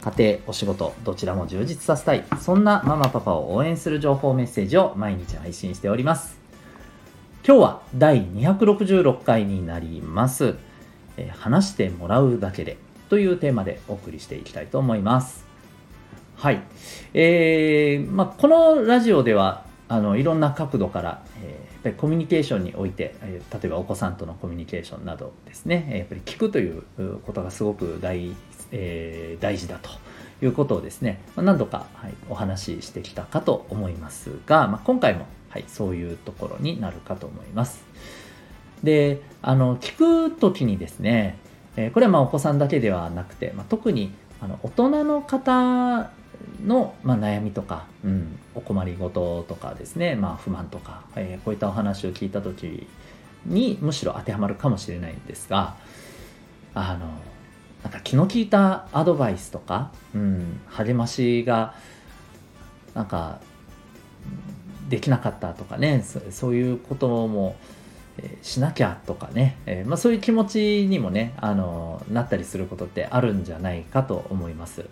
家庭、お仕事、どちらも充実させたい、そんなママパパを応援する情報メッセージを毎日配信しております。今日は第266回になります。え話してもらうだけでというテーマでお送りしていきたいと思います。はい。えー、まあ、このラジオでは、あの、いろんな角度から、えー、やっぱりコミュニケーションにおいて、え例えばお子さんとのコミュニケーションなどですね、やっぱり聞くということがすごく大えー、大事だということをですね、ま何度か、はい、お話ししてきたかと思いますが、まあ、今回も、はい、そういうところになるかと思います。で、あの、聞くときにですね、えー、これはまあお子さんだけではなくて、まあ、特にあの大人の方の、まあ、悩みとか、うん、お困りごととかですね、まあ、不満とか、えー、こういったお話を聞いた時にむしろ当てはまるかもしれないんですがあのなんか気の利いたアドバイスとか、うん、励ましがなんかできなかったとかねそういうことも、え、しなきゃとかね、えー、まあ、そういう気持ちにもねあのなったりすることってあるんじゃないかと思います。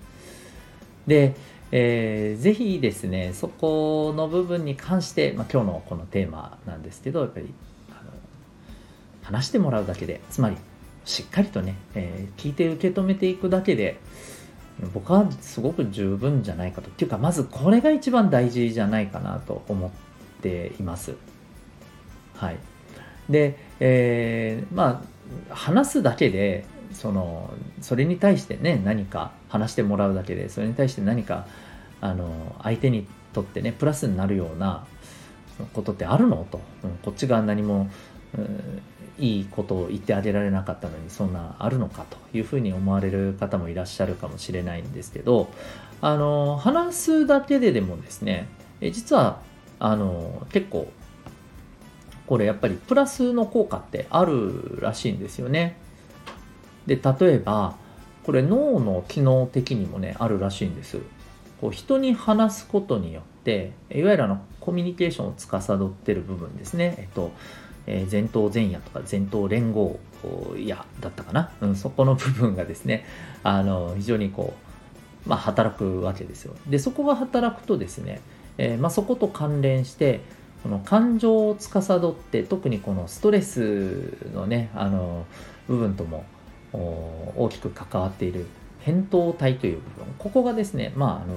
で、えー、ぜひですねそこの部分に関して、まあ、今日のこのテーマなんですけどやっぱりあの話してもらうだけでつまりしっかりとね、えー、聞いて受け止めていくだけで、僕はすごく十分じゃないかと。っていうか、まずこれが一番大事じゃないかなと思っています。はい。で、えー、まあ、話すだけで、その、それに対してね、何か話してもらうだけで、それに対して何か、あの、相手にとってね、プラスになるようなことってあるの？と。うん、こっちが何も、いいことを言ってあげられなかったのにそんなあるのかというふうに思われる方もいらっしゃるかもしれないんですけどあの話すだけででもですねえ実はあの結構これやっぱりプラスの効果ってあるらしいんですよね。で例えばこれ脳の機能的にもねあるらしいんです。こう人に話すことによっていわゆるあのコミュニケーションを司ってる部分ですね。えっとえ、前頭前野とか前頭連合野だったかな、うん、そこの部分がですね、あの、非常にこう、まあ、働くわけですよ。で、そこが働くとですね、えー、まあ、そこと関連して、この感情を司って、特にこのストレスのね、あの、部分とも大きく関わっている扁桃体という部分、ここがですね、まあ、あの、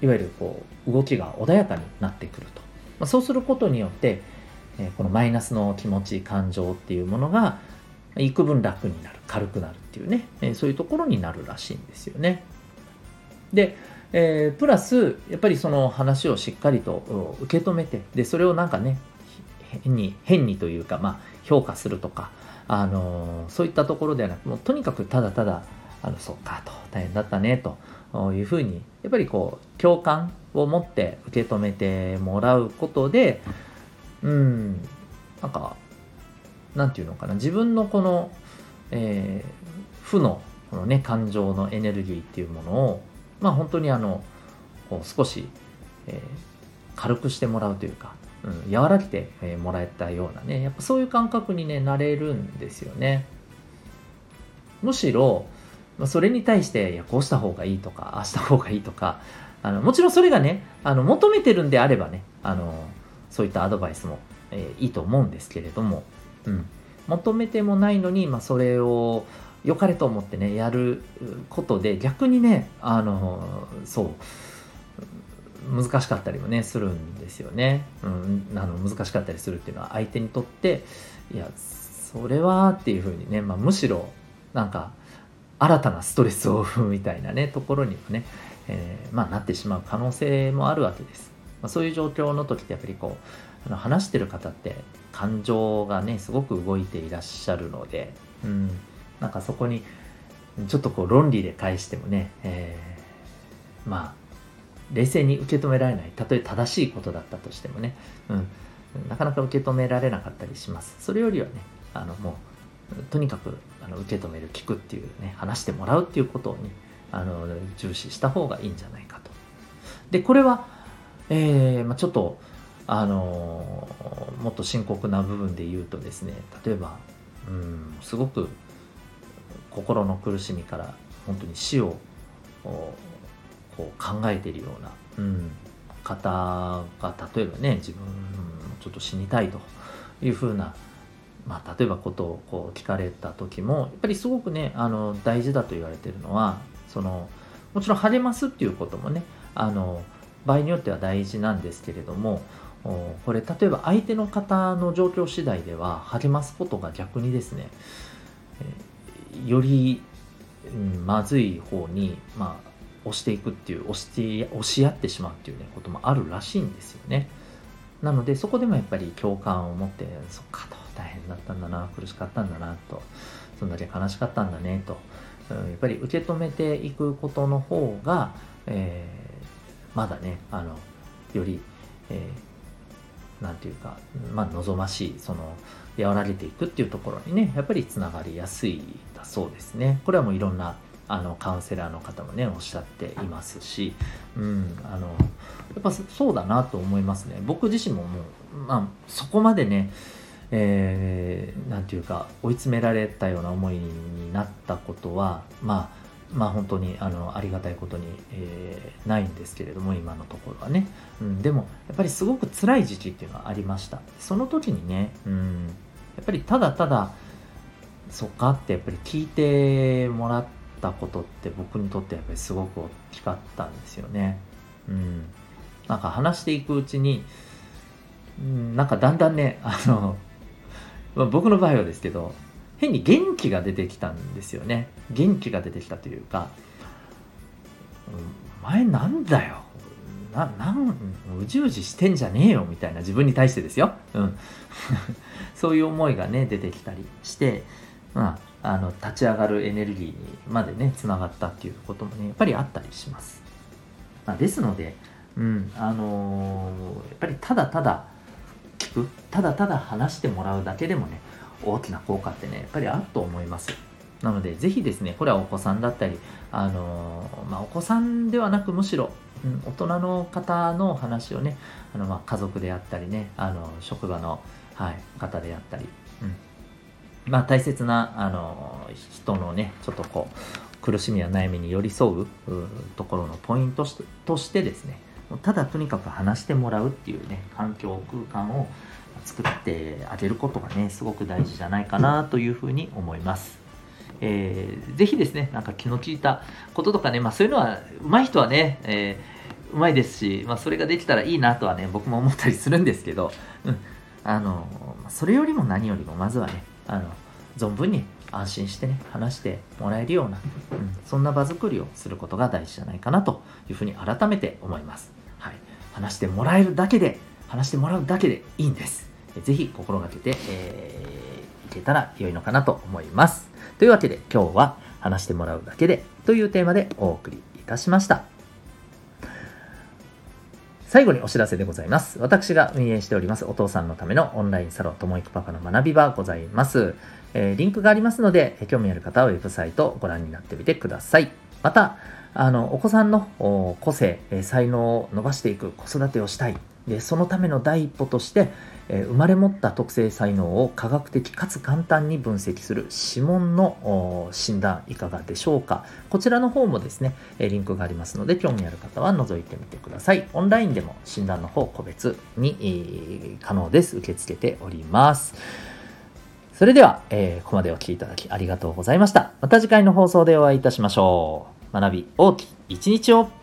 いわゆるこう、動きが穏やかになってくると。まあ、そうすることによって、えこのマイナスの気持ち感情っていうものが幾分楽になる軽くなるっていうね、えそういうところになるらしいんですよね。で、えー、プラスやっぱりその話をしっかりと受け止めてでそれをなんかね変に変にというか、まあ、評価するとか、あのー、そういったところではなくもうとにかくただただあのそうかと大変だったねというふうにやっぱりこう共感を持って受け止めてもらうことで、うんなんか、なんていうのかな、自分のこの、えー、負の、このね、感情のエネルギーっていうものを、まあ本当にあの、こう少し、えー、軽くしてもらうというか、うん、和らげて、えもらえたようなね、やっぱそういう感覚にね、なれるんですよね。むしろ、それに対して、いや、こうした方がいいとか、ああした方がいいとか、あのもちろんそれがね、あの求めてるんであればね、あのそういったアドバイスも、えー、いいと思うんですけれども、うん、求めてもないのに、まあ、それを良かれと思ってねやることで逆にねあのそう。難しかったりもねするんですよね、うん、あの難しかったりするっていうのは相手にとっていやそれはっていうふうにね、まあ、むしろなんか新たなストレスを生むみたいなねところにもね、えー、まあ、なってしまう可能性もあるわけです。まあ、そういう状況の時ってやっぱりこうあの話してる方って感情がねすごく動いていらっしゃるので、うん、なんかそこにちょっとこう論理で返してもね、えー、まあ冷静に受け止められない。たとえ正しいことだったとしてもね、うん、なかなか受け止められなかったりします。それよりはねあのもうとにかくあの受け止める聞くっていうね話してもらうっていうことをねあの重視した方がいいんじゃないかと。でこれは、えーまあ、ちょっとあのもっと深刻な部分で言うとですね例えばうんすごく心の苦しみから本当に死をこう考えているような、うん、方が例えばね自分ちょっと死にたいというふうな、まあ、例えばことをこう聞かれた時もやっぱりすごくねあの大事だと言われてるのはそのもちろん励ますっていうこともねあの場合によっては大事なんですけれどもこれ例えば相手の方の状況次第では励ますことが逆にですねより、うん、まずい方に、まあ、押していくっていう押して押し合ってしまうっていう、ね、こともあるらしいんですよね。なのでそこでもやっぱり共感を持ってそっかと大変だったんだな苦しかったんだなとそんだけ悲しかったんだねとうんやっぱり受け止めていくことの方が、えー、まだねあのより、えー何て言うか、まあ、望ましいその和らげていくっていうところにねやっぱりつながりやすいだそうですね。これはもういろんなあのカウンセラーの方もねおっしゃっていますし、うん、あのやっぱそうだなと思いますね。僕自身ももう、まあ、そこまでねえー、て言うか追い詰められたような思いになったことはまあまあ本当にあのありがたいことに、えー、ないんですけれども今のところはね、うん、でもやっぱりすごく辛い時期っていうのはありました。その時にね、うん、やっぱりただただそっかってやっぱり聞いてもらったことって僕にとってやっぱりすごく大きかったんですよね。うんなんか話していくうちに、うん、なんかだんだんねあの僕の場合はですけど変に元気が出てきたんですよね。元気が出てきたというか「お前なんだよ。ななんうじうじしてんじゃねえよ」みたいな自分に対してですよ、うん、そういう思いがね出てきたりして、まあ、あの立ち上がるエネルギーにまでねつながったっていうこともねやっぱりあったりします、まあ、ですので、うんあのー、やっぱりただただ聞くただただ話してもらうだけでもね大きな効果ってねやっぱりあると思います。なのでぜひですねこれはお子さんだったりあのまあ、お子さんではなくむしろ、うん、大人の方の話をねあの、まあ、家族であったりねあの職場の、はい、方であったり、うん。まあ、大切なあの人のねちょっとこう苦しみや悩みに寄り添うところのポイントとしてですねただとにかく話してもらうっていうね環境空間を作ってあげることがねすごく大事じゃないかなというふうに思います。えー、ぜひですねなんか気の利いたこととかね、まあ、そういうのは上手い人はね、えー、うまいですし、まあ、それができたらいいなとはね僕も思ったりするんですけど、うん、あのそれよりも何よりもまずはねあの存分に安心してね話してもらえるような、うん、そんな場作りをすることが大事じゃないかなというふうに改めて思います。はい、話してもらえるだけで話してもらうだけでいいんです。ぜひ心がけて、えー、いけたら良いのかなと思います。というわけで今日は話してもらうだけでというテーマでお送りいたしました。最後にお知らせでございます。私が運営しておりますお父さんのためのオンラインサロンともいくパパの学び場ございます。えー、リンクがありますので、興味ある方はウェブサイトをご覧になってみてください。また、あの、お子さんの個性、才能を伸ばしていく子育てをしたい。で、そのための第一歩として、え生まれ持った特性才能を科学的かつ簡単に分析する指紋の診断いかがでしょうか。こちらの方もですね、えリンクがありますので興味ある方は覗いてみてください。オンラインでも診断の方個別に、可能です。受け付けております。それでは、えー、ここまでお聴きいただきありがとうございました。また次回の放送でお会いいたしましょう。学び大きい一日を。